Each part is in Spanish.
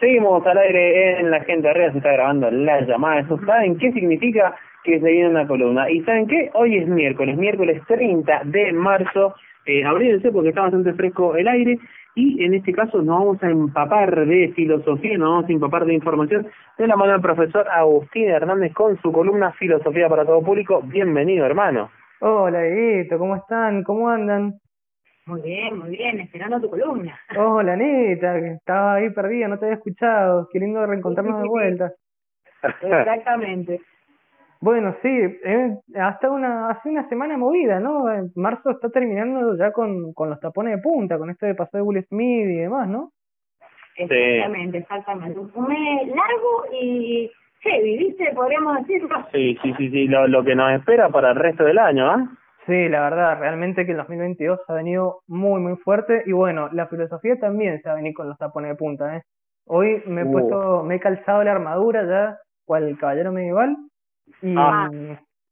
Seguimos al aire en La Gente Arriba, se está grabando la llamada. ¿Eso saben qué significa? Que se viene una columna. ¿Y saben qué? Hoy es miércoles, miércoles 30 de marzo. Eh, porque está bastante fresco el aire. Y en este caso nos vamos a empapar de filosofía, nos vamos a empapar de información de la mano del profesor Agustín Hernández con su columna Filosofía para todo público. Bienvenido, hermano. Hola, Edito, ¿cómo están? ¿Cómo andan? Muy bien, muy bien, esperando tu columna. Hola, Anita, que estaba ahí perdida, no te había escuchado. Qué lindo reencontrarnos de vuelta. Exactamente. Bueno, sí, eh, hasta una, hace una semana movida, ¿no? En marzo está terminando ya con, con los tapones de punta, con esto de pasar de Will Smith y demás, ¿no? Exactamente, exactamente. Un mes largo y heavy, ¿viste? Podríamos decirlo. Sí, sí, sí, sí, lo, lo que nos espera para el resto del año, ¿ah? Sí, la verdad, realmente que el 2022 ha venido muy, muy fuerte y bueno, la filosofía también se ha venido con los tapones de punta, ¿eh? Hoy me he Uh. puesto, me he calzado la armadura ya, cual caballero medieval, y, Ah.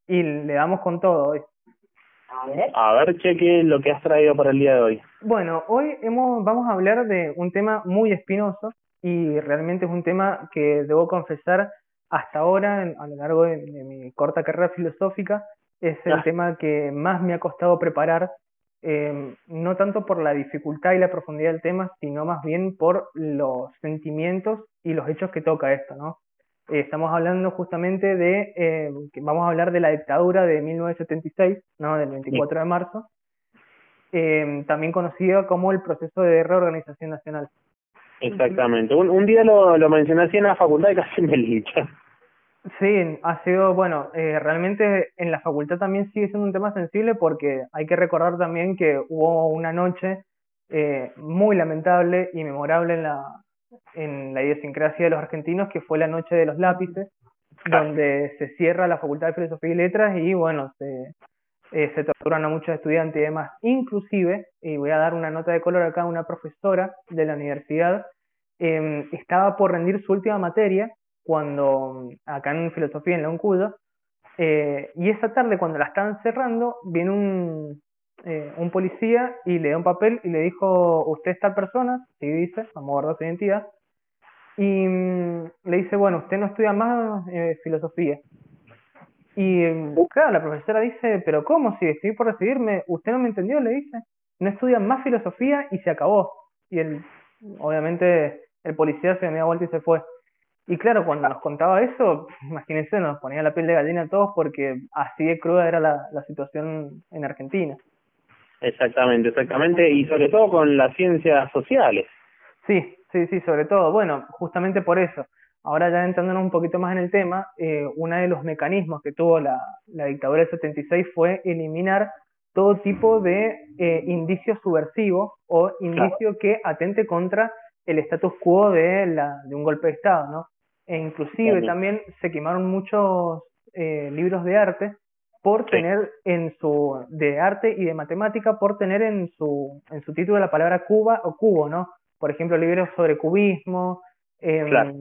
y le damos con todo hoy. A ver. A ver, cheque lo que has traído para el día de hoy. Bueno, hoy hemos, vamos a hablar de un tema muy espinoso y realmente es un tema que debo confesar hasta ahora, a lo largo de, de mi corta carrera filosófica, es el tema que más me ha costado preparar, eh, no tanto por la dificultad y la profundidad del tema, sino más bien por los sentimientos y los hechos que toca esto, ¿no? Eh, estamos hablando justamente de, eh, vamos a hablar de la dictadura de 1976, ¿no? Del 24 de marzo, también conocida como el proceso de reorganización nacional. Exactamente. Un, un día lo, lo mencioné así en la facultad y casi me linchan. Sí, ha sido, bueno, eh, realmente en la facultad también sigue siendo un tema sensible porque hay que recordar también que hubo una noche eh, muy lamentable y memorable en la, en la idiosincrasia de los argentinos, que fue la noche de los lápices, donde se cierra la Facultad de Filosofía y Letras y, bueno, se, eh, se torturan a muchos estudiantes y demás. Inclusive, y voy a dar una nota de color acá, una profesora de la universidad eh, estaba por rendir su última materia cuando acá en filosofía en la UNCUDO, eh, y esa tarde cuando la estaban cerrando, viene un, eh, un policía y le da un papel y le dijo, usted es tal persona, sí dice, vamos a guardar su identidad, y mm, le dice, bueno, usted no estudia más eh, filosofía. Y mm, claro, la profesora dice, pero ¿cómo? Si estoy por recibirme, usted no me entendió, le dice, no estudia más filosofía y se acabó. Y él, obviamente, el policía se me da vuelta y se fue. Y claro, cuando nos contaba eso, imagínense, nos ponía la piel de gallina a todos porque así de cruda era la, la situación en Argentina. Exactamente, exactamente. Y sobre todo con las ciencias sociales. Sí, sí, sí, sobre todo. Bueno, justamente por eso. Ahora ya entrándonos un poquito más en el tema, eh, uno de los mecanismos que tuvo la, la dictadura del 76 fue eliminar todo tipo de eh, indicio subversivo o indicio que atente contra el status quo de, la, de un golpe de Estado, ¿no? E inclusive también se quemaron muchos eh, libros de arte por Sí. tener en su de arte y de matemática por tener en su en su título la palabra Cuba o cubo, ¿no? Por ejemplo, libros sobre cubismo em, Claro.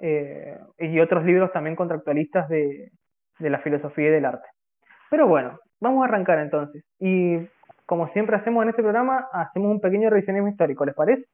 eh, y otros libros también contractualistas de, de la filosofía y del arte. Pero bueno, vamos a arrancar entonces. Y como siempre hacemos en este programa, hacemos un pequeño revisionismo histórico, ¿les parece?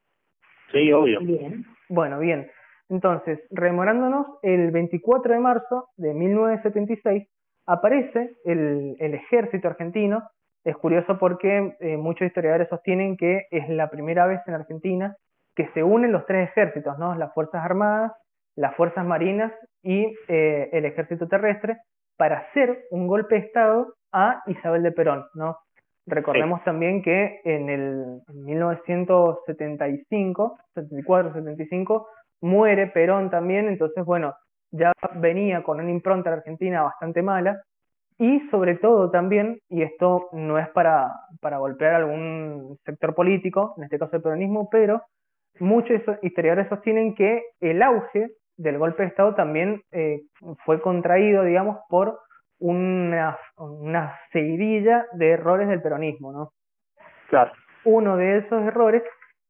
Sí, obvio. Bien. Bueno, bien. Entonces, rememorándonos, el 24 de marzo de 1976 aparece el, el ejército argentino. Es curioso porque eh, muchos historiadores sostienen que es la primera vez en Argentina que se unen los tres ejércitos, ¿no? Las Fuerzas Armadas, las Fuerzas Marinas y eh, el Ejército Terrestre para hacer un golpe de Estado a Isabel de Perón, ¿no? Recordemos también que en el en 1975, 74, 75, muere Perón también, entonces bueno, ya venía con una impronta en Argentina bastante mala y sobre todo también, y esto no es para, para golpear algún sector político, en este caso el peronismo, pero muchos historiadores sostienen que el auge del golpe de Estado también eh, fue contraído, digamos, por una, una seguidilla de errores del peronismo, ¿no? Claro. Uno de esos errores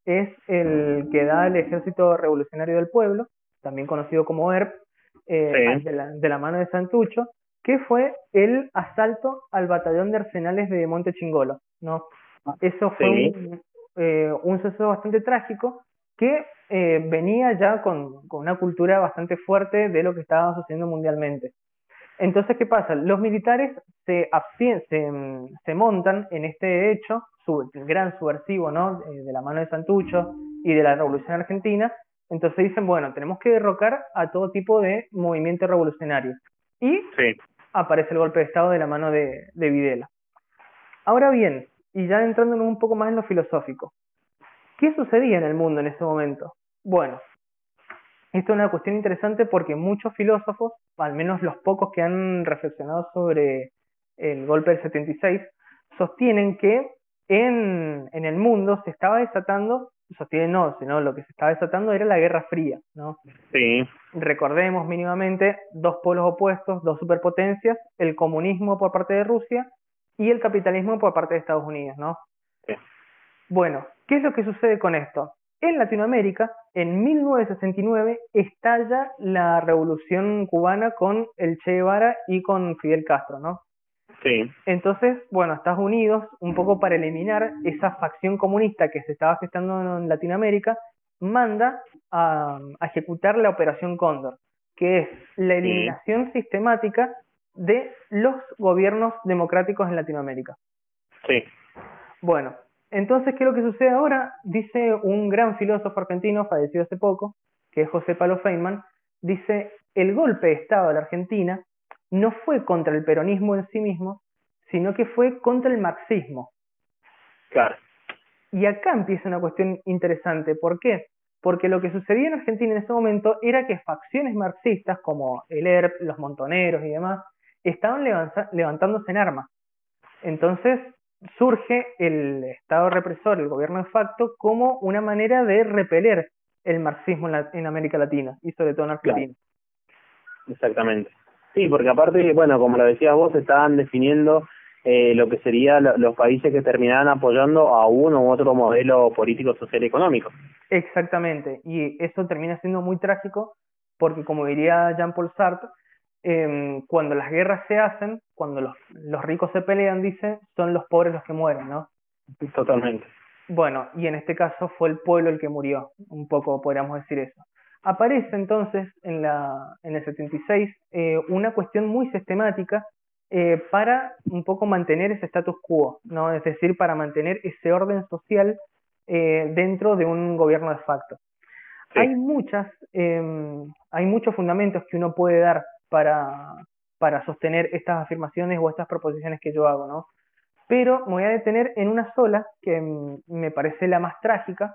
es el que da el Ejército Revolucionario del Pueblo, también conocido como ERP, eh, Sí. de, la, de la mano de Santucho, que fue el asalto al batallón de arsenales de Monte Chingolo, ¿no? Eso fue Sí. un, eh, un suceso bastante trágico que eh, venía ya con, con una cultura bastante fuerte de lo que estaba sucediendo mundialmente. Entonces, ¿qué pasa? Los militares se, se, se montan en este hecho, su, gran subversivo, ¿no? Eh, de la mano de Santucho y de la Revolución Argentina. Entonces dicen, bueno, tenemos que derrocar a todo tipo de movimientos revolucionarios. Y aparece el golpe de Estado de la mano de, de Videla. Ahora bien, y ya entrando un poco más en lo filosófico, ¿qué sucedía en el mundo en ese momento? Bueno, esto es una cuestión interesante porque muchos filósofos, al menos los pocos que han reflexionado sobre el golpe del 76, sostienen que en, en el mundo se estaba desatando, sostienen no, sino lo que se estaba desatando era la Guerra Fría, ¿no? Sí. Recordemos mínimamente dos polos opuestos, dos superpotencias, el comunismo por parte de Rusia y el capitalismo por parte de Estados Unidos, ¿no? Sí. Bueno, ¿qué es lo que sucede con esto? En Latinoamérica, en 1969, estalla la revolución cubana con el Che Guevara y con Fidel Castro, ¿no? Sí. Entonces, bueno, Estados Unidos, un poco para eliminar esa facción comunista que se estaba gestando en Latinoamérica, manda a, ejecutar la Operación Cóndor, que es la eliminación sistemática de los gobiernos democráticos en Latinoamérica. Sí. Bueno, entonces, ¿qué es lo que sucede ahora? Dice un gran filósofo argentino, fallecido hace poco, que es José Palo Feynman, dice, el golpe de Estado de la Argentina no fue contra el peronismo en sí mismo, sino que fue contra el marxismo. Claro. Y acá empieza una cuestión interesante. ¿Por qué? Porque lo que sucedía en Argentina en ese momento era que facciones marxistas como el ERP, los montoneros y demás, estaban levantándose en armas. Entonces, surge el Estado represor, el gobierno de facto, como una manera de repeler el marxismo en, América Latina y sobre todo en Argentina. Exactamente. Sí, porque aparte, bueno, como lo decías vos, estaban definiendo eh, lo que serían los países que terminaran apoyando a uno u otro modelo político, social y económico. Exactamente, y eso termina siendo muy trágico porque, como diría Jean-Paul Sartre, eh, cuando las guerras se hacen, cuando los, los ricos se pelean, dice, son los pobres los que mueren, ¿no? Totalmente. Bueno, y en este caso fue el pueblo el que murió, un poco podríamos decir eso. Aparece entonces en, la, en el 76 eh, una cuestión muy sistemática eh, para un poco mantener ese status quo, ¿no? Es decir, para mantener ese orden social eh, dentro de un gobierno de facto. Hay muchas, em, hay muchos fundamentos que uno puede dar para, para sostener estas afirmaciones o estas proposiciones que yo hago, ¿no? Pero me voy a detener en una sola que me parece la más trágica,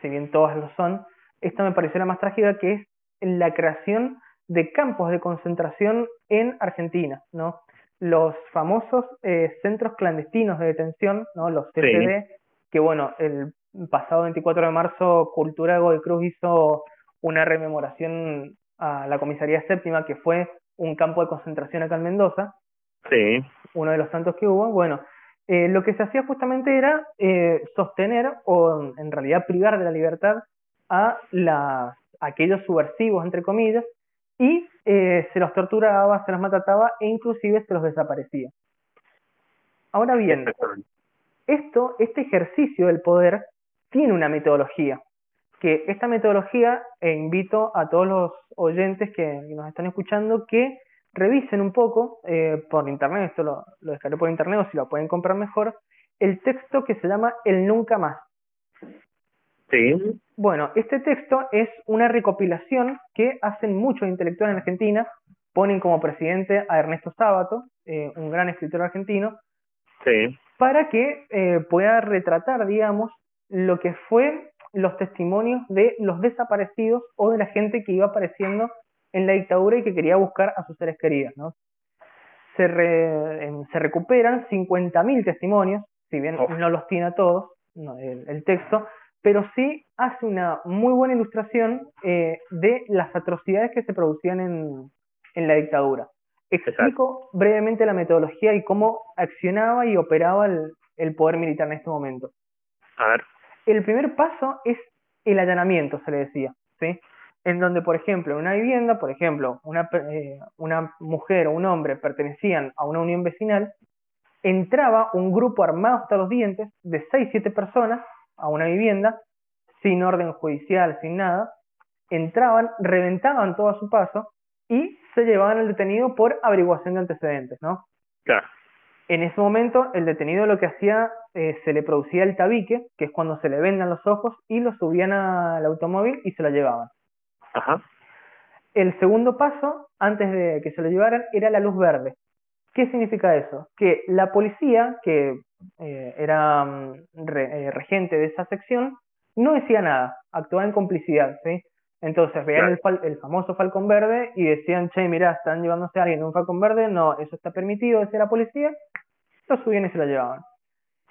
si bien todas lo son, esta me parece la más trágica que es la creación de campos de concentración en Argentina, ¿no? Los famosos eh, centros clandestinos de detención, ¿no? Los CCD, que bueno, el pasado 24 de marzo Cultura de Cruz hizo una rememoración a la comisaría séptima, que fue un campo de concentración acá en Mendoza. Sí. Uno de los tantos que hubo. Bueno, eh, lo que se hacía justamente era eh, sostener o en realidad privar de la libertad a las, aquellos subversivos, entre comillas, y eh, se los torturaba, se los mataba e inclusive se los desaparecía. Ahora bien, esto, este ejercicio del poder tiene una metodología que esta metodología, e invito a todos los oyentes que nos están escuchando que revisen un poco eh, por internet, esto lo, lo descargué por internet o si lo pueden comprar mejor, el texto que se llama El Nunca Más. Sí. Bueno, este texto es una recopilación que hacen muchos intelectuales en Argentina, ponen como presidente a Ernesto Sábato, eh, un gran escritor argentino, sí. para que eh, pueda retratar, digamos, lo que fue los testimonios de los desaparecidos o de la gente que iba apareciendo en la dictadura y que quería buscar a sus seres queridos. ¿no? Se, se recuperan 50.000 testimonios, si bien oh. no los tiene a todos el, texto, pero sí hace una muy buena ilustración eh, de las atrocidades que se producían en, en la dictadura. Explico brevemente la metodología y cómo accionaba y operaba el, el poder militar en este momento. A ver el primer paso es el allanamiento, se le decía, ¿sí? En donde, por ejemplo, en una vivienda, por ejemplo, una, eh, una mujer o un hombre pertenecían a una unión vecinal, entraba un grupo armado hasta los dientes de 6, 7 personas a una vivienda, sin orden judicial, sin nada, entraban, reventaban todo a su paso y se llevaban al detenido por averiguación de antecedentes, ¿no? Claro. En ese momento, el detenido lo que hacía, eh, se le producía el tabique, que es cuando se le vendan los ojos, y lo subían al automóvil y se lo llevaban. Ajá. El segundo paso, antes de que se lo llevaran, era la luz verde. ¿Qué significa eso? Que la policía, que eh, era mm, eh, regente de esa sección, no decía nada, actuaba en complicidad, ¿sí? Entonces veían el, el, famoso falcón verde y decían, che, mira, están llevándose a alguien en un falcón verde, no, eso está permitido, decía la policía, lo subían y se lo llevaban.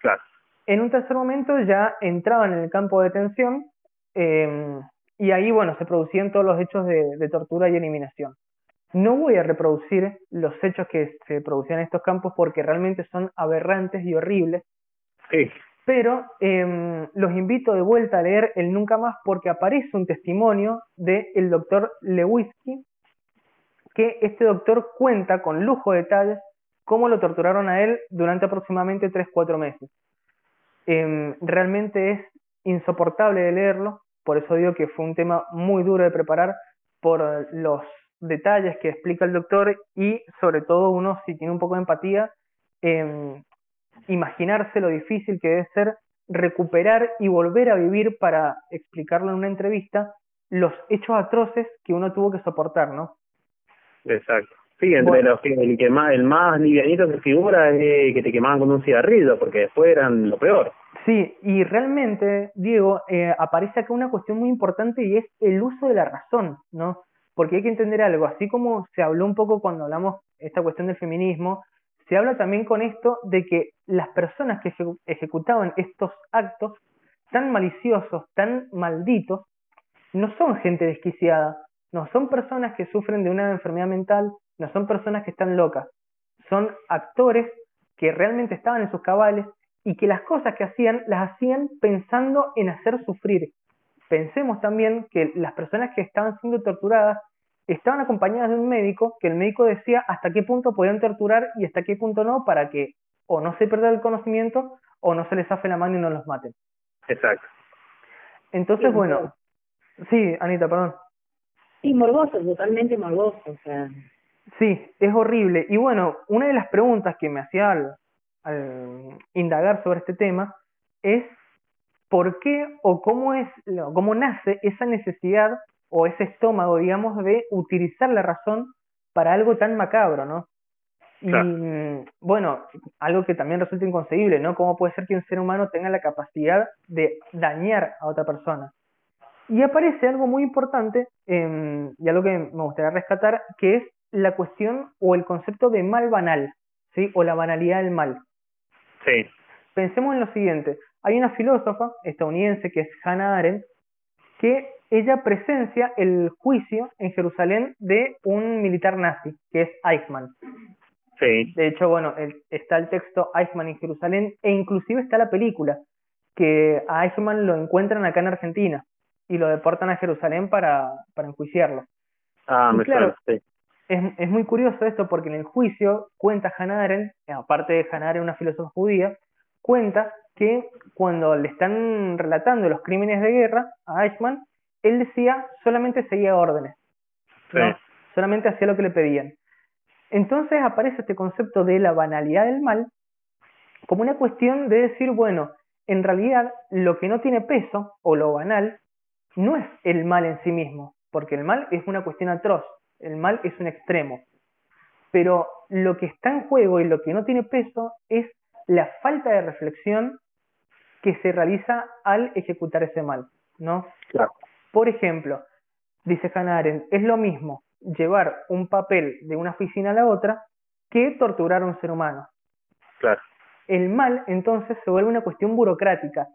Claro. En un tercer momento ya entraban en el campo de detención eh, y ahí, bueno, se producían todos los hechos de, de, tortura y eliminación. No voy a reproducir los hechos que se producían en estos campos porque realmente son aberrantes y horribles. Sí. Pero eh, los invito de vuelta a leer el Nunca Más porque aparece un testimonio del el doctor Lewinsky, que este doctor cuenta con lujo de detalles cómo lo torturaron a él durante aproximadamente 3-4 meses. Eh, realmente es insoportable de leerlo, por eso digo que fue un tema muy duro de preparar por los detalles que explica el doctor y sobre todo uno si tiene un poco de empatía, eh, imaginarse lo difícil que debe ser recuperar y volver a vivir para explicarlo en una entrevista los hechos atroces que uno tuvo que soportar, ¿no? Exacto. Sí, entre los que el que más el más livianito que figura es que te quemaban con un cigarrillo, porque después eran lo peor. Sí, y realmente, Diego, eh, aparece acá una cuestión muy importante y es el uso de la razón, ¿no? Porque hay que entender algo, así como se habló un poco cuando hablamos esta cuestión del feminismo, se habla también con esto de que las personas que ejecutaban estos actos tan maliciosos, tan malditos, no son gente desquiciada, no son personas que sufren de una enfermedad mental, no son personas que están locas, son actores que realmente estaban en sus cabales y que las cosas que hacían las hacían pensando en hacer sufrir. Pensemos también que las personas que estaban siendo torturadas estaban acompañadas de un médico que el médico decía hasta qué punto podían torturar y hasta qué punto no para que o no se pierda el conocimiento o no se les hace la mano y no los maten. Exacto. Entonces, bueno, sí, Anita, perdón. Sí, morboso, totalmente morboso, o sea. Sí, es horrible. Y bueno, una de las preguntas que me hacía al, al indagar sobre este tema es por qué o cómo es, cómo nace esa necesidad o ese estómago, digamos, de utilizar la razón para algo tan macabro, ¿no? Y mm, bueno, algo que también resulta inconcebible, ¿no? ¿Cómo puede ser que un ser humano tenga la capacidad de dañar a otra persona? Y aparece algo muy importante, eh, y algo que me gustaría rescatar, que es la cuestión o el concepto de mal banal, ¿sí? O la banalidad del mal. Sí. Pensemos en lo siguiente. Hay una filósofa estadounidense que es Hannah Arendt, que ella presencia el juicio en Jerusalén de un militar nazi, que es Eichmann. Sí. De hecho, bueno, está el texto Eichmann en Jerusalén e inclusive está la película, que a Eichmann lo encuentran acá en Argentina y lo deportan a Jerusalén para, para enjuiciarlo. Ah, me claro, sí. es, es muy curioso esto porque en el juicio cuenta Hannah Arendt, aparte de Hannah Arendt, una filósofa judía, cuenta que cuando le están relatando los crímenes de guerra a Eichmann, él decía solamente seguía órdenes, solamente hacía lo que le pedían. Entonces aparece este concepto de la banalidad del mal como una cuestión de decir, bueno, en realidad lo que no tiene peso o lo banal no es el mal en sí mismo, porque el mal es una cuestión atroz, el mal es un extremo. Pero lo que está en juego y lo que no tiene peso es la falta de reflexión que se realiza al ejecutar ese mal, ¿no? Claro. Por ejemplo, dice Hannah Arendt, es lo mismo llevar un papel de una oficina a la otra que torturar a un ser humano. Claro. El mal entonces se vuelve una cuestión burocrática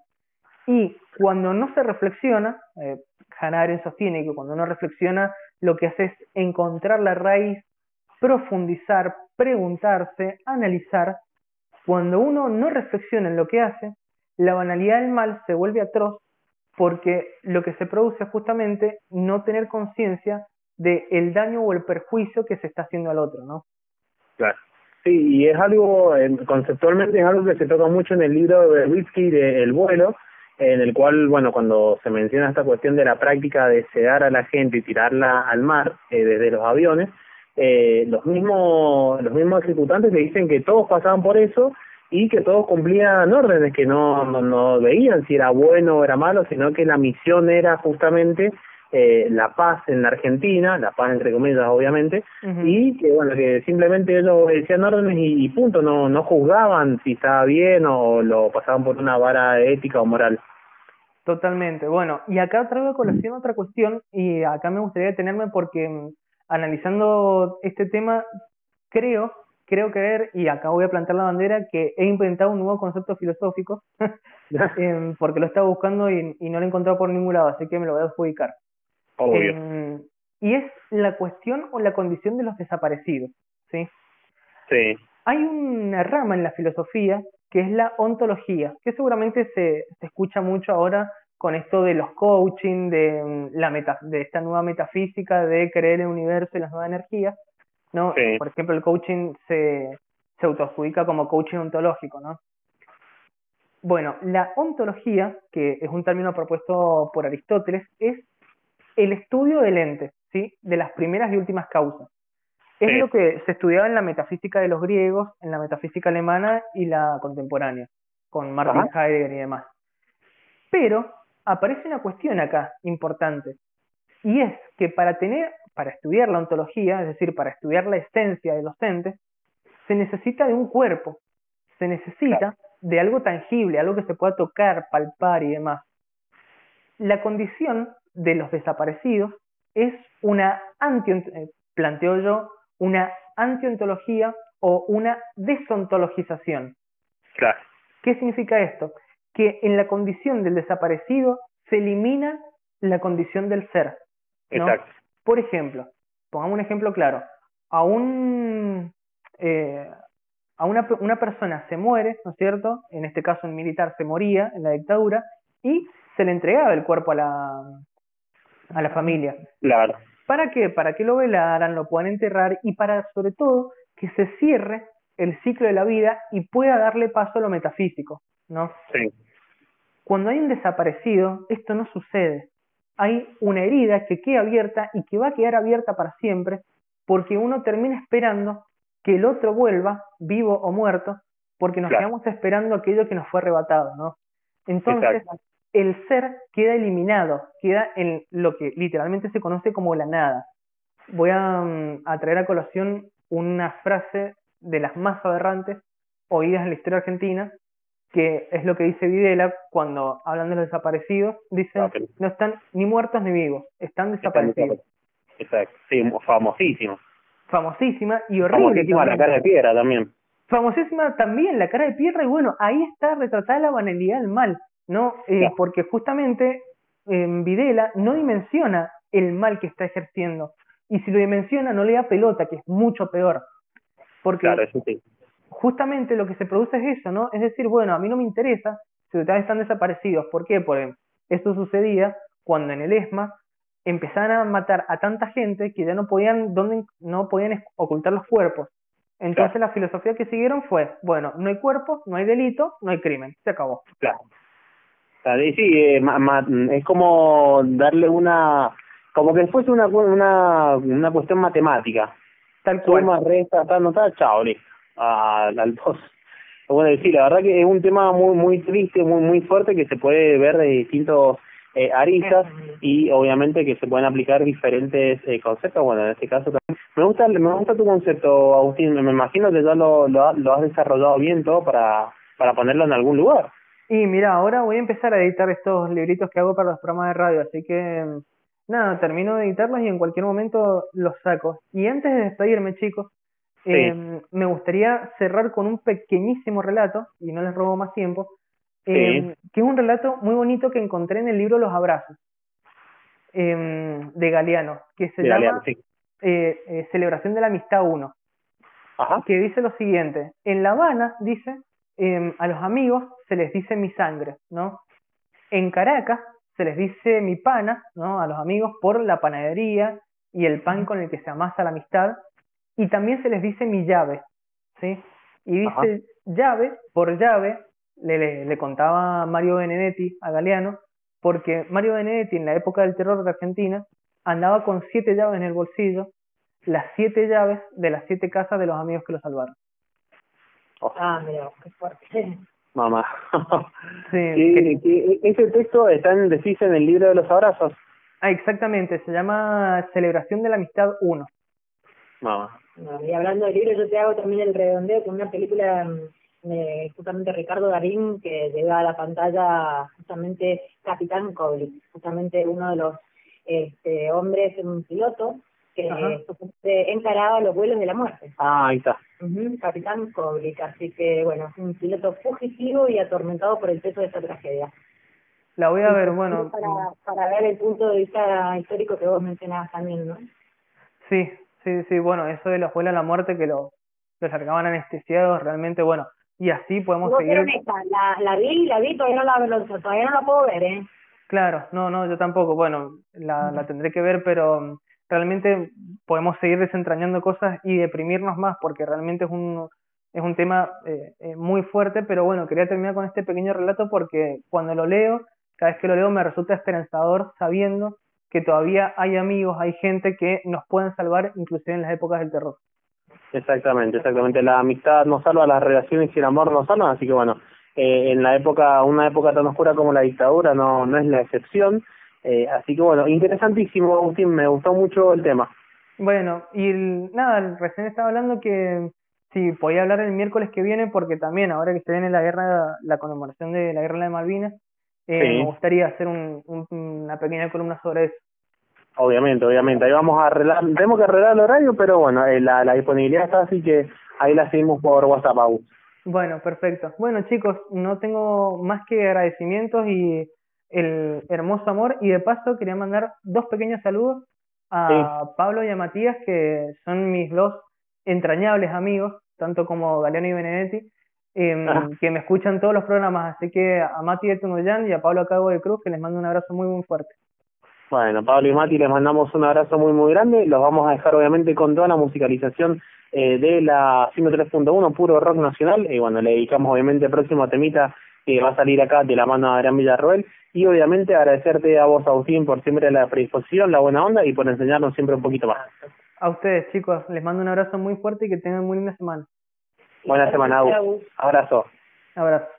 y cuando no se reflexiona, eh, Hannah Arendt sostiene que cuando no reflexiona lo que hace es encontrar la raíz, profundizar, preguntarse, analizar. Cuando uno no reflexiona en lo que hace, la banalidad del mal se vuelve atroz porque lo que se produce es justamente no tener conciencia del el daño o el perjuicio que se está haciendo al otro, ¿no? Claro. Sí, y es algo, conceptualmente es algo que se toca mucho en el libro de Whisky de El vuelo, en el cual, bueno, cuando se menciona esta cuestión de la práctica de sedar a la gente y tirarla al mar eh, desde los aviones, eh, los mismos los mismos ejecutantes le dicen que todos pasaban por eso y que todos cumplían órdenes, que no, no, no veían si era bueno o era malo, sino que la misión era justamente eh, la paz en la Argentina, la paz entre comillas obviamente, y que bueno, que simplemente ellos decían órdenes y, punto, no, no juzgaban si estaba bien o lo pasaban por una vara ética o moral. Totalmente, bueno, y acá traigo a colación otra cuestión y acá me gustaría detenerme porque mm, analizando este tema creo creo creer, y acá voy a plantear la bandera, que he inventado un nuevo concepto filosófico, em, porque lo estaba buscando y, y, no lo he encontrado por ningún lado, así que me lo voy a adjudicar. Em, y es la cuestión o la condición de los desaparecidos, ¿sí? Sí. Hay una rama en la filosofía que es la ontología, que seguramente se, se escucha mucho ahora con esto de los coaching, de, mm, la meta, de esta nueva metafísica de creer el universo y las nuevas energías, ¿no? Por ejemplo, el coaching se, se autoadjudica como coaching ontológico, ¿no? Bueno, la ontología, que es un término propuesto por Aristóteles, es el estudio del ente, ¿sí? De las primeras y últimas causas. Es lo que se estudiaba en la metafísica de los griegos, en la metafísica alemana y la contemporánea, con Martin Heidegger y demás. Pero aparece una cuestión acá importante, y es que para tener, para estudiar la ontología, es decir, para estudiar la esencia de los entes, se necesita de un cuerpo, se necesita de algo tangible, algo que se pueda tocar, palpar y demás. La condición de los desaparecidos es una anti, eh, planteo yo, una antiontología o una desontologización. Claro. ¿Qué significa esto? Que en la condición del desaparecido se elimina la condición del ser. Exacto. Por ejemplo, pongamos un ejemplo claro, a un eh, a una, una persona se muere, ¿no es cierto? En este caso un militar se moría en la dictadura y se le entregaba el cuerpo a la, a la familia. Claro. ¿Para qué? Para que lo velaran, lo puedan enterrar y para, sobre todo, que se cierre el ciclo de la vida y pueda darle paso a lo metafísico, ¿no? Sí. Cuando hay un desaparecido, esto no sucede. Hay una herida que queda abierta y que va a quedar abierta para siempre porque uno termina esperando que el otro vuelva, vivo o muerto, porque nos quedamos esperando aquello que nos fue arrebatado, ¿no? Entonces, el ser queda eliminado, queda en lo que literalmente se conoce como la nada. Voy a, mm, a traer a colación una frase de las más aberrantes oídas en la historia argentina, que es lo que dice Videla cuando hablan de los desaparecidos, dicen ah, no están ni muertos ni vivos, están desaparecidos. Exacto, sí, famosísimo. Famosísima y horrible. Famosísima la cara de piedra también. Famosísima también la cara de piedra y bueno, ahí está retratada la banalidad del mal. ¿no? Eh, porque justamente en Videla no dimensiona el mal que está ejerciendo. Y si lo dimensiona, no le da pelota, que es mucho peor. Porque justamente lo que se produce es eso, ¿no? Es decir, bueno, a mí no me interesa si ustedes están desaparecidos. ¿Por qué? Porque esto sucedía cuando en el ESMA empezaban a matar a tanta gente que ya no podían, donde, no podían ocultar los cuerpos. Entonces la filosofía que siguieron fue, bueno, no hay cuerpo, no hay delito, no hay crimen, se acabó. Claro sí, eh, es como darle una, como que fuese una, una, una cuestión matemática. Tal cual. Suma, resta, tal, no tal, chao, al, al dos. Bueno, decir, la verdad que es un tema muy muy triste, muy muy fuerte que se puede ver de distintos eh, aristas y obviamente que se pueden aplicar diferentes eh, conceptos. Bueno, en este caso también. Me gusta, me gusta tu concepto, Agustín. Me imagino que ya lo, lo, lo has desarrollado bien todo para, para ponerlo en algún lugar. Y mira, ahora voy a empezar a editar estos libritos que hago para los programas de radio, así que nada, termino de editarlos y en cualquier momento los saco. Y antes de despedirme, chicos, eh, me gustaría cerrar con un pequeñísimo relato, y no les robo más tiempo, eh, que es un relato muy bonito que encontré en el libro Los Abrazos, eh, de Galeano, que se llama eh, eh, Celebración de la Amistad 1, Ajá. que dice lo siguiente, en La Habana, dice, a los amigos se les dice mi sangre, ¿no? En Caracas se les dice mi pana, ¿no? A los amigos por la panadería y el pan con el que se amasa la amistad. Y también se les dice mi llave, ¿sí? Y dice llave por llave le, le, contaba Mario Benedetti a Galeano, porque Mario Benedetti en la época del terror de Argentina andaba con siete llaves en el bolsillo, las siete llaves de las siete casas de los amigos que lo salvaron. Ah, mira, qué fuerte. Mamá. sí, ese texto está en, decís en el libro de los abrazos. Ah, exactamente, se llama Celebración de la Amistad 1. Mamá. y hablando del libro, yo te hago también el redondeo con una película mm, de justamente Ricardo Darín que llega a la pantalla justamente Capitán Koblik, justamente uno de los este, hombres, un piloto que encaraba los vuelos de la muerte. Ah, ahí está. Capitán Koblik, así que bueno, un piloto fugitivo y atormentado por el peso de esta tragedia. La voy a ver, bueno. Para, para ver el punto de vista histórico que vos mencionabas también, ¿no? Sí, sí, sí, bueno, eso de los vuelos a la muerte que lo, los largaban anestesiados, realmente, bueno, y así podemos seguir. La, la vi, la vi, todavía no la, todavía no la puedo ver, ¿eh? Claro, no, no, yo tampoco, bueno, la, la tendré que ver, pero realmente podemos seguir desentrañando cosas y deprimirnos más porque realmente es un, es un tema eh, eh, muy fuerte, pero bueno, quería terminar con este pequeño relato porque cuando lo leo, cada vez que lo leo me resulta esperanzador sabiendo que todavía hay amigos, hay gente que nos pueden salvar inclusive en las épocas del terror. Exactamente, exactamente. La amistad nos salva, las relaciones y el amor nos salvan, así que bueno, eh, en la época, una época tan oscura como la dictadura no, no es la excepción. Eh, así que bueno, interesantísimo, Agustín, me gustó mucho el tema. Bueno, y nada, recién estaba hablando que si podía hablar el miércoles que viene, porque también ahora que se viene la guerra, la conmemoración de la guerra de Malvinas, eh, me gustaría hacer un, una pequeña columna sobre eso. Obviamente, obviamente. Ahí vamos a arreglar, tenemos que arreglar el horario, pero bueno, eh, la, la disponibilidad está, así que ahí la seguimos por WhatsApp, Bueno, perfecto. Bueno, chicos, no tengo más que agradecimientos y el hermoso amor. Y de paso quería mandar dos pequeños saludos a Pablo y a Matías, que son mis dos entrañables amigos, tanto como Galeano y Benedetti, em, ah. que me escuchan todos los programas. Así que a Mati de Tunuyán y a Pablo Acabo de Cruz, que les mando un abrazo muy, muy fuerte. Bueno, Pablo y Mati, les mandamos un abrazo muy, muy grande. Los vamos a dejar, obviamente, con toda la musicalización eh, de la 103.1, puro rock nacional. Y bueno, le dedicamos, obviamente, el próximo temita que va a salir acá de la mano de Adrián Villarroel y obviamente agradecerte a vos, Agustín, por siempre la predisposición, la buena onda y por enseñarnos siempre un poquito más. A ustedes, chicos, les mando un abrazo muy fuerte y que tengan muy linda semana. Buena semana, Agus. Abrazo. Abrazo.